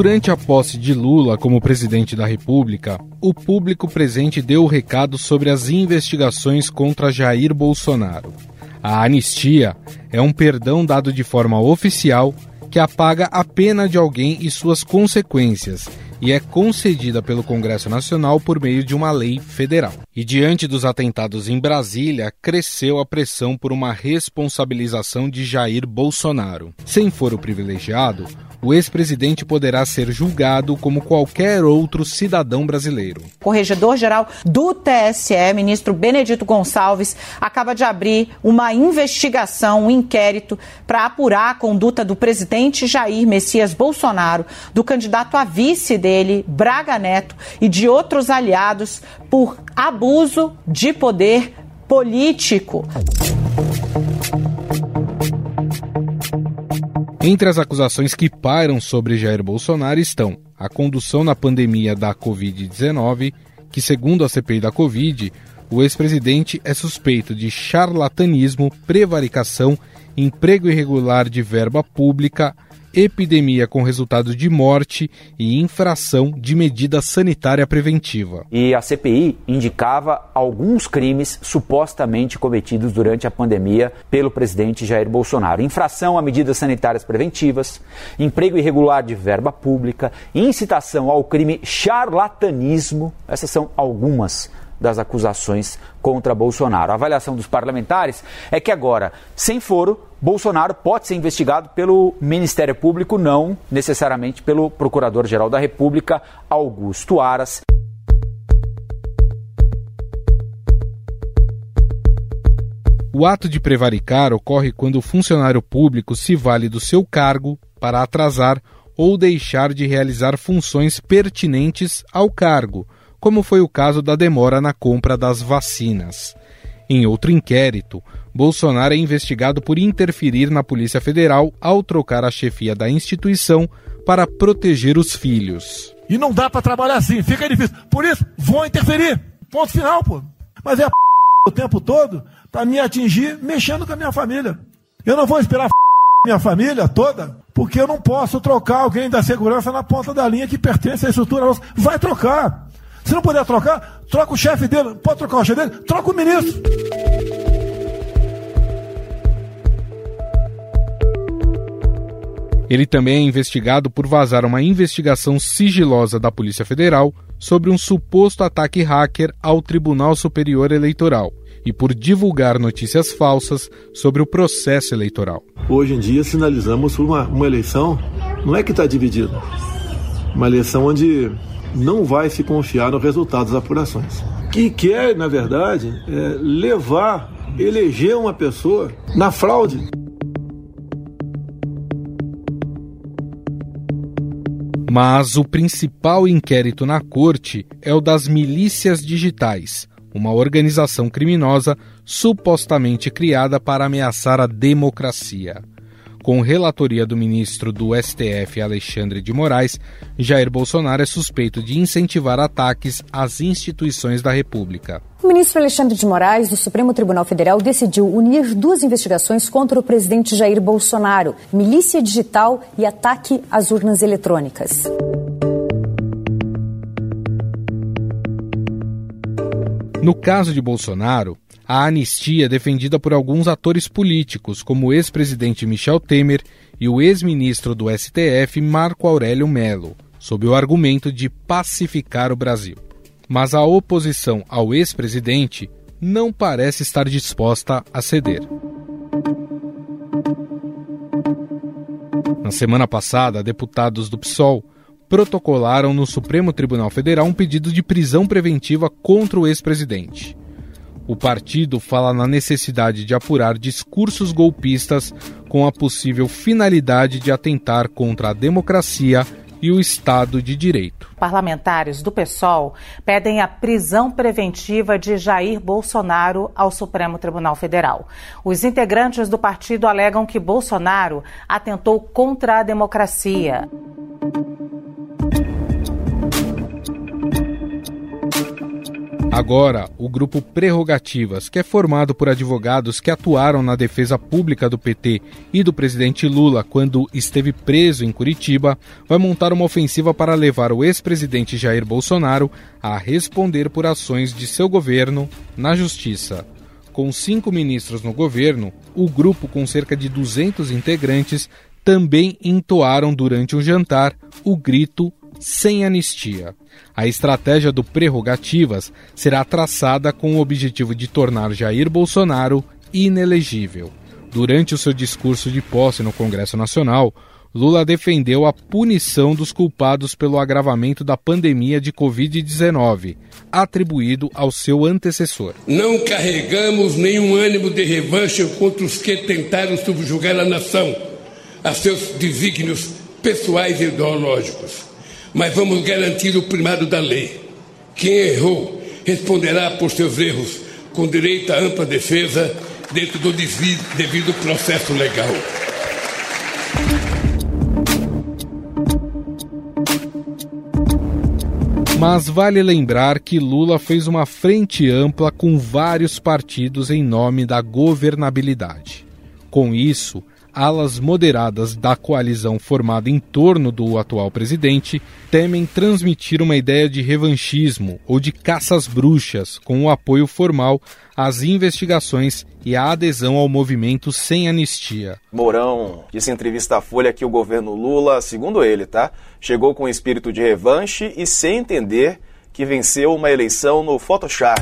Durante a posse de Lula como presidente da República, o público presente deu o recado sobre as investigações contra Jair Bolsonaro. A anistia é um perdão dado de forma oficial que apaga a pena de alguém e suas consequências e é concedida pelo Congresso Nacional por meio de uma lei federal. E diante dos atentados em Brasília, cresceu a pressão por uma responsabilização de Jair Bolsonaro. Sem foro privilegiado, o ex-presidente poderá ser julgado como qualquer outro cidadão brasileiro. Corregedor-geral do TSE, ministro Benedito Gonçalves, acaba de abrir uma investigação, um inquérito para apurar a conduta do presidente Jair Messias Bolsonaro, do candidato a vice dele, Braga Neto, e de outros aliados por abuso de poder político. Entre as acusações que pairam sobre Jair Bolsonaro estão a condução na pandemia da Covid-19, que, segundo a CPI da Covid, o ex-presidente é suspeito de charlatanismo, prevaricação, emprego irregular de verba pública, epidemia com resultado de morte e infração de medida sanitária preventiva. E a CPI indicava alguns crimes supostamente cometidos durante a pandemia pelo presidente Jair Bolsonaro: infração a medidas sanitárias preventivas, emprego irregular de verba pública, incitação ao crime charlatanismo. Essas são algumas das acusações contra Bolsonaro. A avaliação dos parlamentares é que agora, sem foro, Bolsonaro pode ser investigado pelo Ministério Público, não necessariamente pelo Procurador-Geral da República, Augusto Aras. O ato de prevaricar ocorre quando o funcionário público se vale do seu cargo para atrasar ou deixar de realizar funções pertinentes ao cargo como foi o caso da demora na compra das vacinas. Em outro inquérito, Bolsonaro é investigado por interferir na Polícia Federal ao trocar a chefia da instituição para proteger os filhos. E não dá para trabalhar assim, fica difícil. Por isso, vou interferir. Ponto final, pô. Mas é a o tempo todo para me atingir mexendo com a minha família. Eu não vou esperar a minha família toda, porque eu não posso trocar alguém da segurança na ponta da linha que pertence à estrutura. Vai trocar. Se não puder trocar, troca o chefe dele. Pode trocar o chefe dele? Troca o ministro. Ele também é investigado por vazar uma investigação sigilosa da Polícia Federal sobre um suposto ataque hacker ao Tribunal Superior Eleitoral e por divulgar notícias falsas sobre o processo eleitoral. Hoje em dia sinalizamos uma, uma eleição, não é que está dividida, uma eleição onde não vai se confiar no resultado das apurações. Que quer, na verdade, é levar, eleger uma pessoa na fraude. Mas o principal inquérito na corte é o das milícias digitais, uma organização criminosa supostamente criada para ameaçar a democracia. Com relatoria do ministro do STF Alexandre de Moraes, Jair Bolsonaro é suspeito de incentivar ataques às instituições da República. O ministro Alexandre de Moraes, do Supremo Tribunal Federal, decidiu unir duas investigações contra o presidente Jair Bolsonaro: milícia digital e ataque às urnas eletrônicas. No caso de Bolsonaro, a anistia defendida por alguns atores políticos, como o ex-presidente Michel Temer e o ex-ministro do STF Marco Aurélio Melo, sob o argumento de pacificar o Brasil. Mas a oposição ao ex-presidente não parece estar disposta a ceder. Na semana passada, deputados do PSOL protocolaram no Supremo Tribunal Federal um pedido de prisão preventiva contra o ex-presidente. O partido fala na necessidade de apurar discursos golpistas com a possível finalidade de atentar contra a democracia e o Estado de Direito. Parlamentares do PSOL pedem a prisão preventiva de Jair Bolsonaro ao Supremo Tribunal Federal. Os integrantes do partido alegam que Bolsonaro atentou contra a democracia. Agora, o grupo Prerrogativas, que é formado por advogados que atuaram na defesa pública do PT e do presidente Lula quando esteve preso em Curitiba, vai montar uma ofensiva para levar o ex-presidente Jair Bolsonaro a responder por ações de seu governo na justiça. Com cinco ministros no governo, o grupo, com cerca de 200 integrantes, também entoaram durante um jantar o grito sem anistia. A estratégia do Prerrogativas será traçada com o objetivo de tornar Jair Bolsonaro inelegível. Durante o seu discurso de posse no Congresso Nacional, Lula defendeu a punição dos culpados pelo agravamento da pandemia de Covid-19, atribuído ao seu antecessor. Não carregamos nenhum ânimo de revanche contra os que tentaram subjugar a nação a seus desígnios pessoais e ideológicos mas vamos garantir o primado da lei. Quem errou responderá por seus erros, com direito à ampla defesa dentro do devido processo legal. Mas vale lembrar que Lula fez uma frente ampla com vários partidos em nome da governabilidade. Com isso, alas moderadas da coalizão formada em torno do atual presidente temem transmitir uma ideia de revanchismo ou de caças bruxas com o apoio formal às investigações e a adesão ao movimento sem anistia. Mourão disse em entrevista à Folha que o governo Lula, segundo ele, tá, chegou com espírito de revanche e sem entender que venceu uma eleição no Photoshop.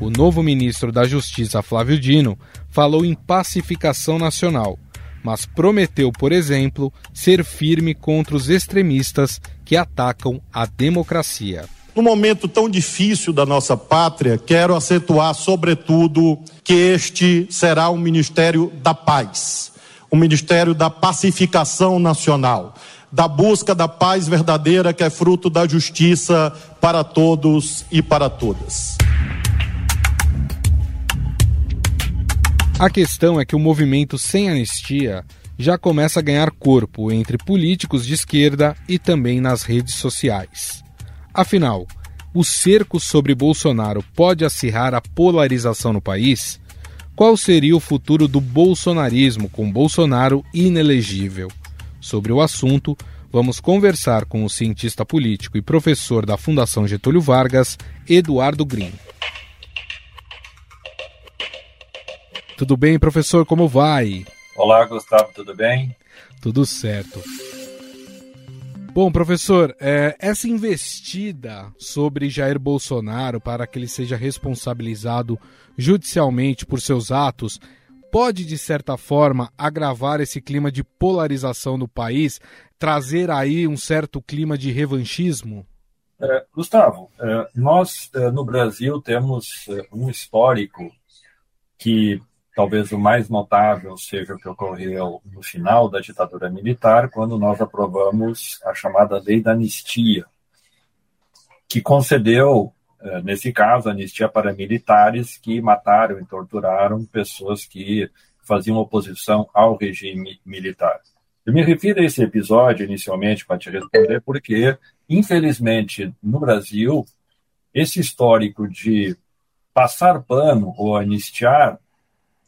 O novo ministro da Justiça, Flávio Dino, falou em pacificação nacional, mas prometeu, por exemplo, ser firme contra os extremistas que atacam a democracia. No momento tão difícil da nossa pátria, quero acentuar, sobretudo, que este será um ministério da paz, um ministério da pacificação nacional, da busca da paz verdadeira que é fruto da justiça para todos e para todas. A questão é que o movimento sem anistia já começa a ganhar corpo entre políticos de esquerda e também nas redes sociais. Afinal, o cerco sobre Bolsonaro pode acirrar a polarização no país? Qual seria o futuro do bolsonarismo com Bolsonaro inelegível? Sobre o assunto, vamos conversar com o cientista político e professor da Fundação Getúlio Vargas, Eduardo Green. Tudo bem, professor? Como vai? Olá, Gustavo, tudo bem? Tudo certo. Bom, professor, é, essa investida sobre Jair Bolsonaro para que ele seja responsabilizado judicialmente por seus atos pode, de certa forma, agravar esse clima de polarização no país, trazer aí um certo clima de revanchismo? É, Gustavo, é, nós é, no Brasil temos é, um histórico que Talvez o mais notável seja o que ocorreu no final da ditadura militar, quando nós aprovamos a chamada Lei da Anistia, que concedeu, eh, nesse caso, anistia para militares que mataram e torturaram pessoas que faziam oposição ao regime militar. Eu me refiro a esse episódio inicialmente para te responder, porque, infelizmente, no Brasil, esse histórico de passar pano ou anistiar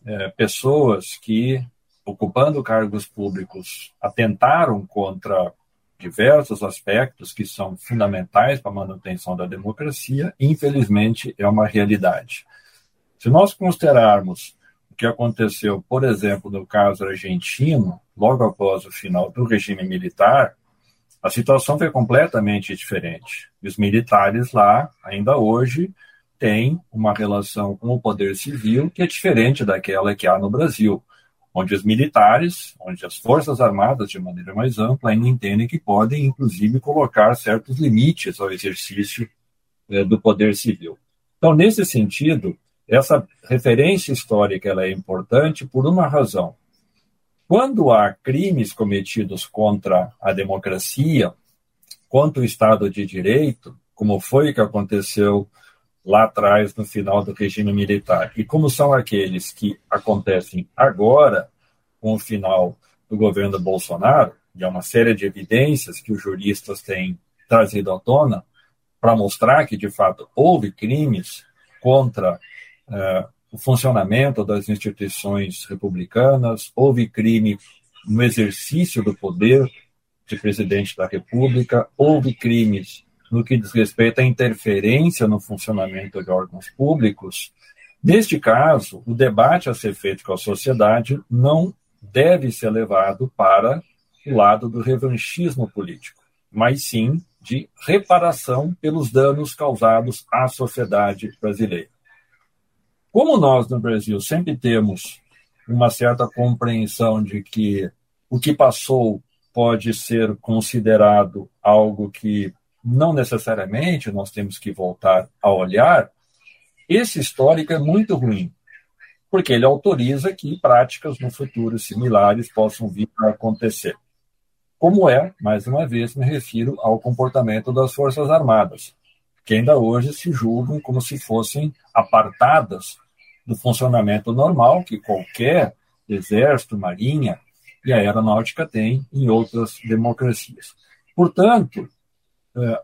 é, pessoas que, ocupando cargos públicos, atentaram contra diversos aspectos que são fundamentais para a manutenção da democracia, infelizmente é uma realidade. Se nós considerarmos o que aconteceu, por exemplo, no caso argentino, logo após o final do regime militar, a situação foi completamente diferente. Os militares lá, ainda hoje, tem uma relação com o poder civil que é diferente daquela que há no Brasil, onde os militares, onde as forças armadas, de maneira mais ampla, ainda entendem que podem, inclusive, colocar certos limites ao exercício é, do poder civil. Então, nesse sentido, essa referência histórica ela é importante por uma razão. Quando há crimes cometidos contra a democracia, contra o Estado de Direito, como foi que aconteceu lá atrás, no final do regime militar. E como são aqueles que acontecem agora, com o final do governo Bolsonaro, e há uma série de evidências que os juristas têm trazido à tona para mostrar que, de fato, houve crimes contra uh, o funcionamento das instituições republicanas, houve crime no exercício do poder de presidente da República, houve crimes no que diz respeito à interferência no funcionamento de órgãos públicos. Neste caso, o debate a ser feito com a sociedade não deve ser levado para o lado do revanchismo político, mas sim de reparação pelos danos causados à sociedade brasileira. Como nós no Brasil sempre temos uma certa compreensão de que o que passou pode ser considerado algo que não necessariamente nós temos que voltar a olhar, esse histórico é muito ruim, porque ele autoriza que práticas no futuro similares possam vir a acontecer. Como é, mais uma vez, me refiro ao comportamento das Forças Armadas, que ainda hoje se julgam como se fossem apartadas do funcionamento normal que qualquer exército, marinha e aeronáutica tem em outras democracias. Portanto,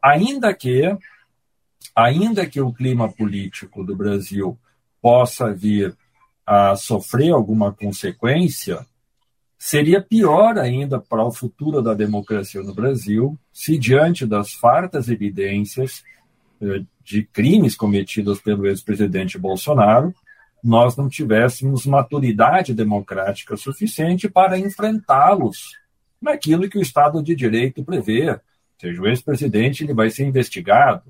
ainda que ainda que o clima político do Brasil possa vir a sofrer alguma consequência, seria pior ainda para o futuro da democracia no Brasil se, diante das fartas evidências eh, de crimes cometidos pelo ex-presidente Bolsonaro, nós não tivéssemos maturidade democrática suficiente para enfrentá-los naquilo que o Estado de Direito prevê. Seja, o ex-presidente ele vai ser investigado.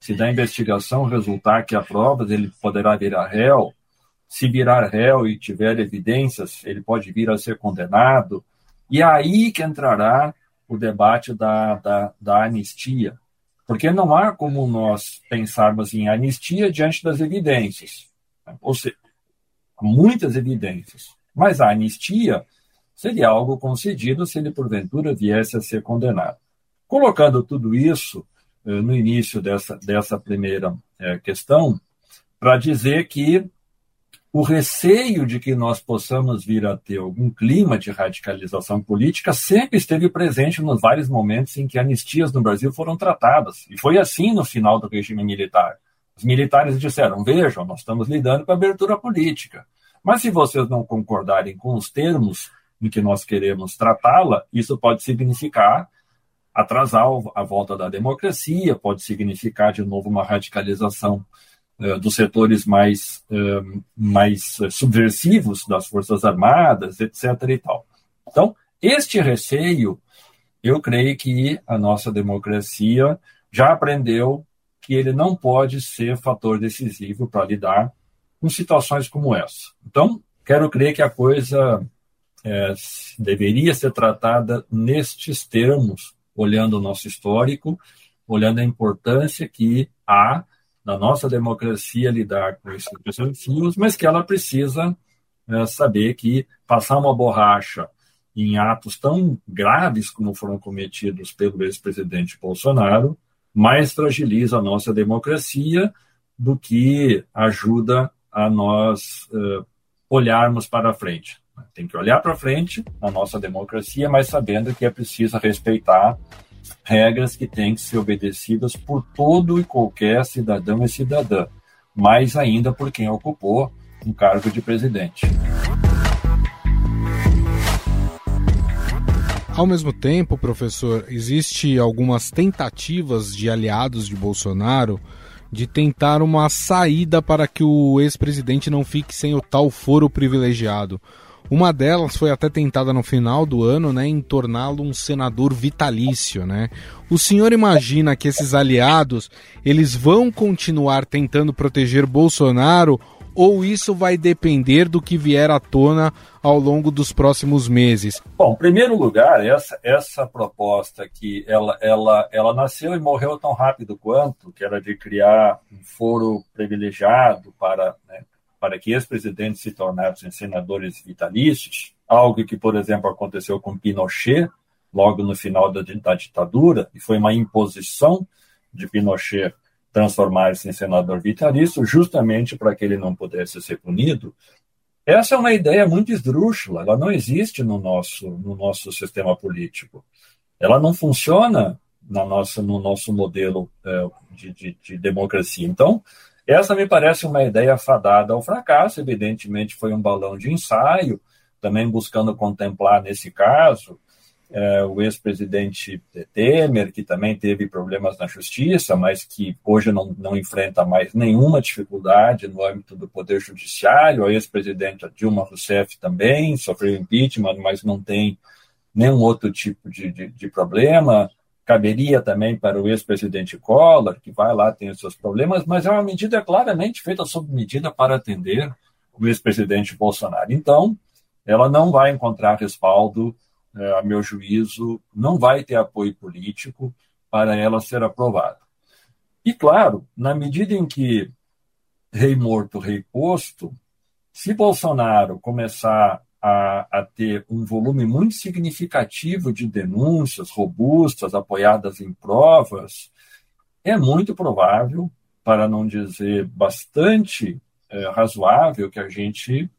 Se da investigação resultar que há provas, ele poderá virar réu. Se virar réu e tiver evidências, ele pode vir a ser condenado. E é aí que entrará o debate da, da, da anistia. Porque não há como nós pensarmos em anistia diante das evidências. Ou seja, muitas evidências. Mas a anistia seria algo concedido se ele, porventura, viesse a ser condenado. Colocando tudo isso eh, no início dessa, dessa primeira eh, questão, para dizer que o receio de que nós possamos vir a ter algum clima de radicalização política sempre esteve presente nos vários momentos em que anistias no Brasil foram tratadas. E foi assim no final do regime militar. Os militares disseram: vejam, nós estamos lidando com abertura política. Mas se vocês não concordarem com os termos em que nós queremos tratá-la, isso pode significar atrasar a volta da democracia, pode significar de novo uma radicalização uh, dos setores mais, uh, mais subversivos das Forças Armadas, etc. e tal. Então, este receio, eu creio que a nossa democracia já aprendeu que ele não pode ser fator decisivo para lidar com situações como essa. Então, quero crer que a coisa é, deveria ser tratada nestes termos, olhando o nosso histórico, olhando a importância que há na nossa democracia lidar com esses desafios, mas que ela precisa é, saber que passar uma borracha em atos tão graves como foram cometidos pelo ex-presidente Bolsonaro mais fragiliza a nossa democracia do que ajuda a nós uh, olharmos para frente. Tem que olhar para frente na nossa democracia, mas sabendo que é preciso respeitar regras que têm que ser obedecidas por todo e qualquer cidadão e cidadã, mais ainda por quem ocupou um cargo de presidente. Ao mesmo tempo, professor, existe algumas tentativas de aliados de Bolsonaro de tentar uma saída para que o ex-presidente não fique sem o tal foro privilegiado. Uma delas foi até tentada no final do ano, né, em torná-lo um senador vitalício, né? O senhor imagina que esses aliados, eles vão continuar tentando proteger Bolsonaro ou isso vai depender do que vier à tona ao longo dos próximos meses? Bom, em primeiro lugar, essa, essa proposta que ela, ela, ela nasceu e morreu tão rápido quanto, que era de criar um foro privilegiado para, né, para que ex-presidentes se tornassem senadores vitalícios, algo que, por exemplo, aconteceu com Pinochet, logo no final da, da ditadura, e foi uma imposição de Pinochet transformar-se em senador vitalício, justamente para que ele não pudesse ser punido. Essa é uma ideia muito esdrúxula, ela não existe no nosso, no nosso sistema político. Ela não funciona na nossa, no nosso modelo é, de, de, de, democracia. Então, essa me parece uma ideia fadada ao fracasso. Evidentemente, foi um balão de ensaio, também buscando contemplar, nesse caso, é, o ex-presidente Temer, que também teve problemas na justiça, mas que hoje não, não enfrenta mais nenhuma dificuldade no âmbito do Poder Judiciário. A ex-presidenta Dilma Rousseff também sofreu impeachment, mas não tem nenhum outro tipo de, de, de problema. Caberia também para o ex-presidente Collor, que vai lá, tem os seus problemas, mas é uma medida claramente feita sob medida para atender o ex-presidente Bolsonaro. Então, ela não vai encontrar respaldo é, a meu juízo, não vai ter apoio político para ela ser aprovada. E, claro, na medida em que rei morto, rei posto, se Bolsonaro começar a, a, ter um volume muito significativo de denúncias robustas, apoiadas em provas, é muito provável, para não dizer bastante é, razoável, que a gente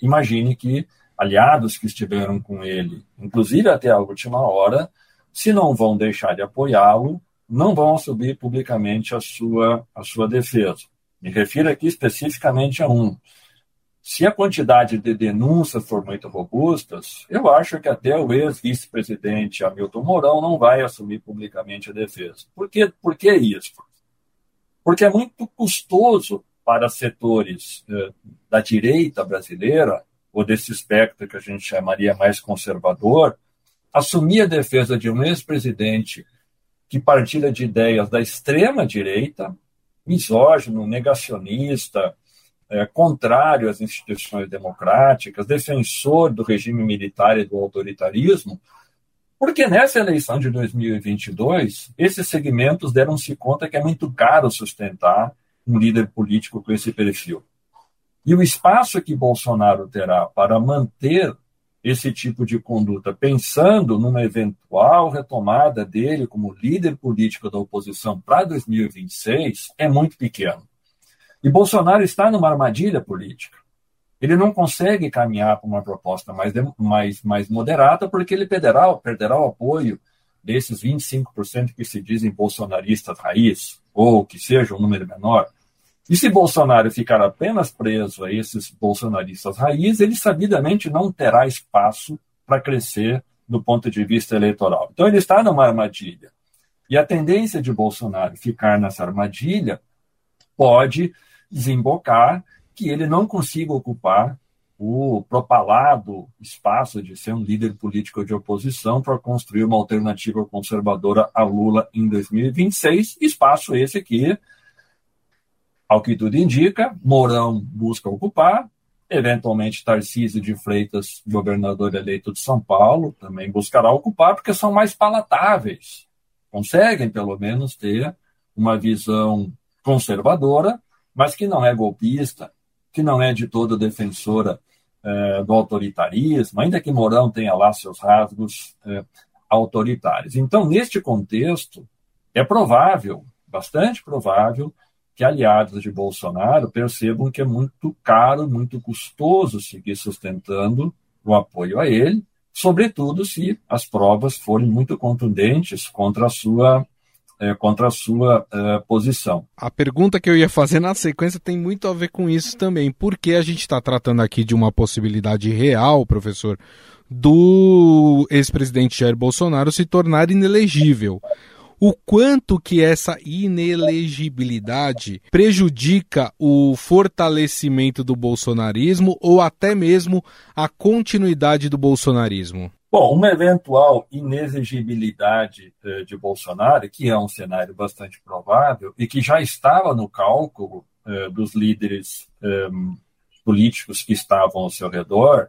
imagine que aliados que estiveram com ele, inclusive até a última hora, se não vão deixar de apoiá-lo, não vão subir publicamente a sua, a sua defesa. Me refiro aqui especificamente a um. Se a quantidade de denúncias for muito robustas, eu acho que até o ex-vice-presidente Hamilton Mourão não vai assumir publicamente a defesa. Por, quê? Por que isso? Porque é muito custoso para setores eh, da direita brasileira ou desse espectro que a gente chamaria mais conservador, assumir a defesa de um ex-presidente que partilha de ideias da extrema direita, misógino, negacionista, é, contrário às instituições democráticas, defensor do regime militar e do autoritarismo, porque nessa eleição de 2022, esses segmentos deram-se conta que é muito caro sustentar um líder político com esse perfil. E o espaço que Bolsonaro terá para manter esse tipo de conduta, pensando numa eventual retomada dele como líder político da oposição para 2026, é muito pequeno. E Bolsonaro está numa armadilha política. Ele não consegue caminhar para uma proposta mais, mais, mais moderada, porque ele perderá, perderá o apoio desses 25% que se dizem bolsonaristas raiz, ou que seja um número menor. E se Bolsonaro ficar apenas preso a esses bolsonaristas raiz, ele sabidamente não terá espaço para crescer do ponto de vista eleitoral. Então ele está numa armadilha. E a tendência de Bolsonaro ficar nessa armadilha pode desembocar que ele não consiga ocupar o propalado espaço de ser um líder político de oposição para construir uma alternativa conservadora a Lula em 2026, espaço esse que ao que tudo indica, Mourão busca ocupar, eventualmente Tarcísio de Freitas, governador eleito de São Paulo, também buscará ocupar, porque são mais palatáveis. Conseguem, pelo menos, ter uma visão conservadora, mas que não é golpista, que não é de todo defensora eh, do autoritarismo, ainda que Mourão tenha lá seus rasgos eh, autoritários. Então, neste contexto, é provável, bastante provável, que aliados de Bolsonaro percebam que é muito caro, muito custoso seguir sustentando o apoio a ele, sobretudo se as provas forem muito contundentes contra a sua é, contra a sua é, posição. A pergunta que eu ia fazer na sequência tem muito a ver com isso também. Por que a gente está tratando aqui de uma possibilidade real, professor, do ex-presidente Jair Bolsonaro se tornar inelegível? o quanto que essa inelegibilidade prejudica o fortalecimento do bolsonarismo ou até mesmo a continuidade do bolsonarismo? Bom, uma eventual inexigibilidade eh, de Bolsonaro, que é um cenário bastante provável e que já estava no cálculo eh, dos líderes eh, políticos que estavam ao seu redor,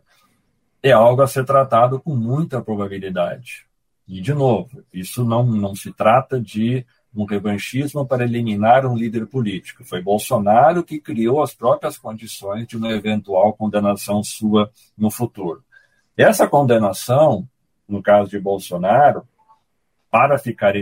é algo a ser tratado com muita probabilidade. E, de novo, isso não, não se trata de um revanchismo para eliminar um líder político. Foi Bolsonaro que criou as próprias condições de uma eventual condenação sua no futuro. Essa condenação, no caso de Bolsonaro, para ficar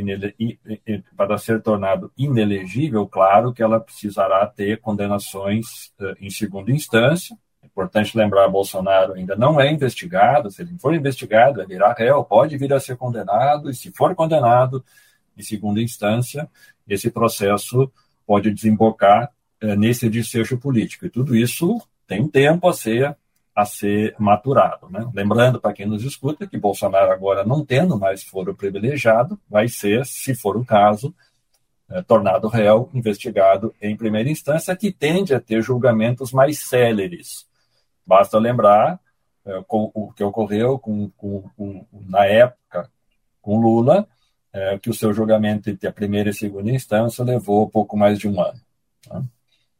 para ser tornado inelegível, claro que ela precisará ter condenações uh, em segunda instância, Importante lembrar, Bolsonaro ainda não é investigado. Se ele for investigado, ele irá réu, pode vir a ser condenado, e se for condenado, em segunda instância, esse processo pode desembocar é, nesse desfecho político. E tudo isso tem tempo a ser, a ser maturado. Né? Lembrando para quem nos escuta que Bolsonaro, agora não tendo mais foro privilegiado, vai ser, se for o caso, é, tornado réu, investigado em primeira instância, que tende a ter julgamentos mais céleres. Basta lembrar é, com, o que ocorreu com, com, com, na época com Lula, é, que o seu julgamento entre a primeira e segunda instância levou pouco mais de um ano. Tá?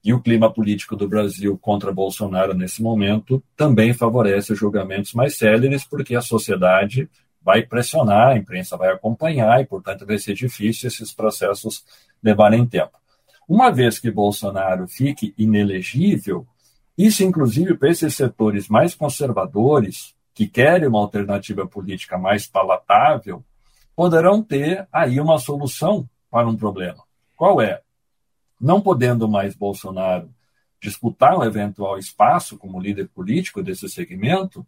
E o clima político do Brasil contra Bolsonaro nesse momento também favorece julgamentos mais céleres, porque a sociedade vai pressionar, a imprensa vai acompanhar e, portanto, vai ser difícil esses processos levarem tempo. Uma vez que Bolsonaro fique inelegível, isso, inclusive, para esses setores mais conservadores, que querem uma alternativa política mais palatável, poderão ter aí uma solução para um problema. Qual é? Não podendo mais Bolsonaro disputar um eventual espaço como líder político desse segmento,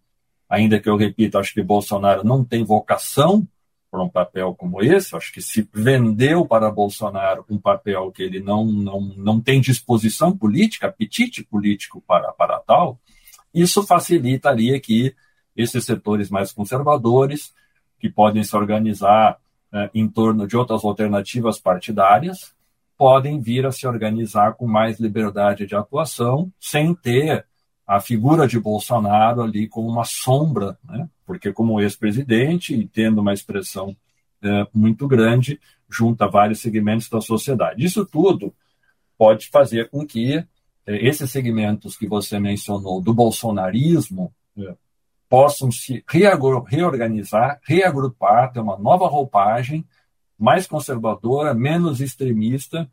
ainda que eu repito, acho que Bolsonaro não tem vocação para um papel como esse, acho que se vendeu para Bolsonaro um papel que ele não, não, não tem disposição política, apetite político para, para tal, isso facilitaria que esses setores mais conservadores, que podem se organizar eh, em torno de outras alternativas partidárias, podem vir a se organizar com mais liberdade de atuação, sem ter a figura de Bolsonaro ali como uma sombra, né? porque como ex-presidente e tendo uma expressão é, muito grande, junta vários segmentos da sociedade. Isso tudo pode fazer com que é, esses segmentos que você mencionou do bolsonarismo é, possam se reorganizar, reagrupar, ter uma nova roupagem mais conservadora, menos extremista,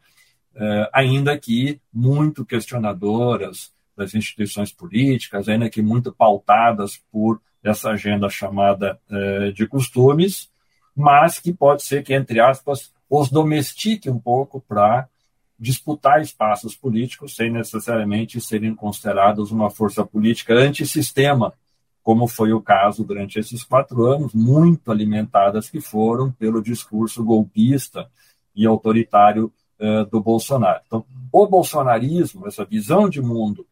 é, ainda que muito questionadoras, das instituições políticas, ainda que muito pautadas por essa agenda chamada eh, de costumes, mas que pode ser que, entre aspas, os domestique um pouco para disputar espaços políticos sem necessariamente serem considerados uma força política antissistema, como foi o caso durante esses quatro anos, muito alimentadas que foram pelo discurso golpista e autoritário eh, do Bolsonaro. Então, o bolsonarismo, essa visão de mundo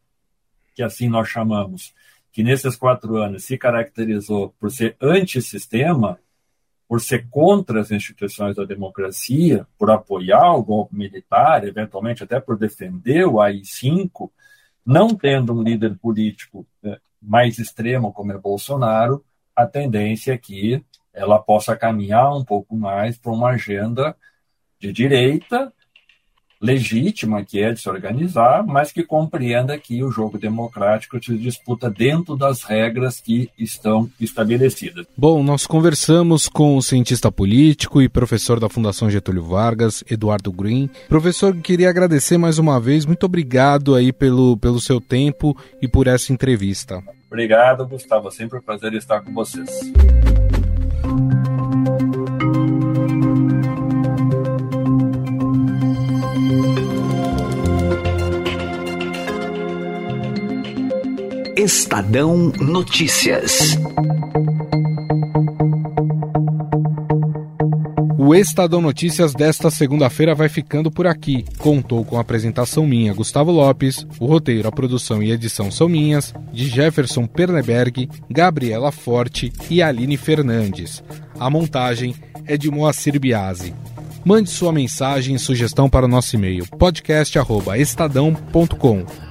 que assim nós chamamos, que nesses quatro anos se caracterizou por ser antissistema, por ser contra as instituições da democracia, por apoiar o golpe militar, eventualmente até por defender o AI-5, não tendo um líder político né, mais extremo como é Bolsonaro, a tendência é que ela possa caminhar um pouco mais para uma agenda de direita, legítima que é de se organizar, mas que compreenda que o jogo democrático se disputa dentro das regras que estão estabelecidas. Bom, nós conversamos com o cientista político e professor da Fundação Getúlio Vargas, Eduardo Green. Professor, queria agradecer mais uma vez, muito obrigado aí pelo, pelo seu tempo e por essa entrevista. Obrigado, Gustavo, sempre um prazer estar com vocês. Estadão Notícias. O Estadão Notícias desta segunda-feira vai ficando por aqui. Contou com a apresentação minha, Gustavo Lopes, o roteiro, a produção e edição são minhas, de Jefferson Perneberg, Gabriela Forte e Aline Fernandes. A montagem é de Moacir Biasi. Mande sua mensagem e sugestão para o nosso e-mail podcast@estadão.com.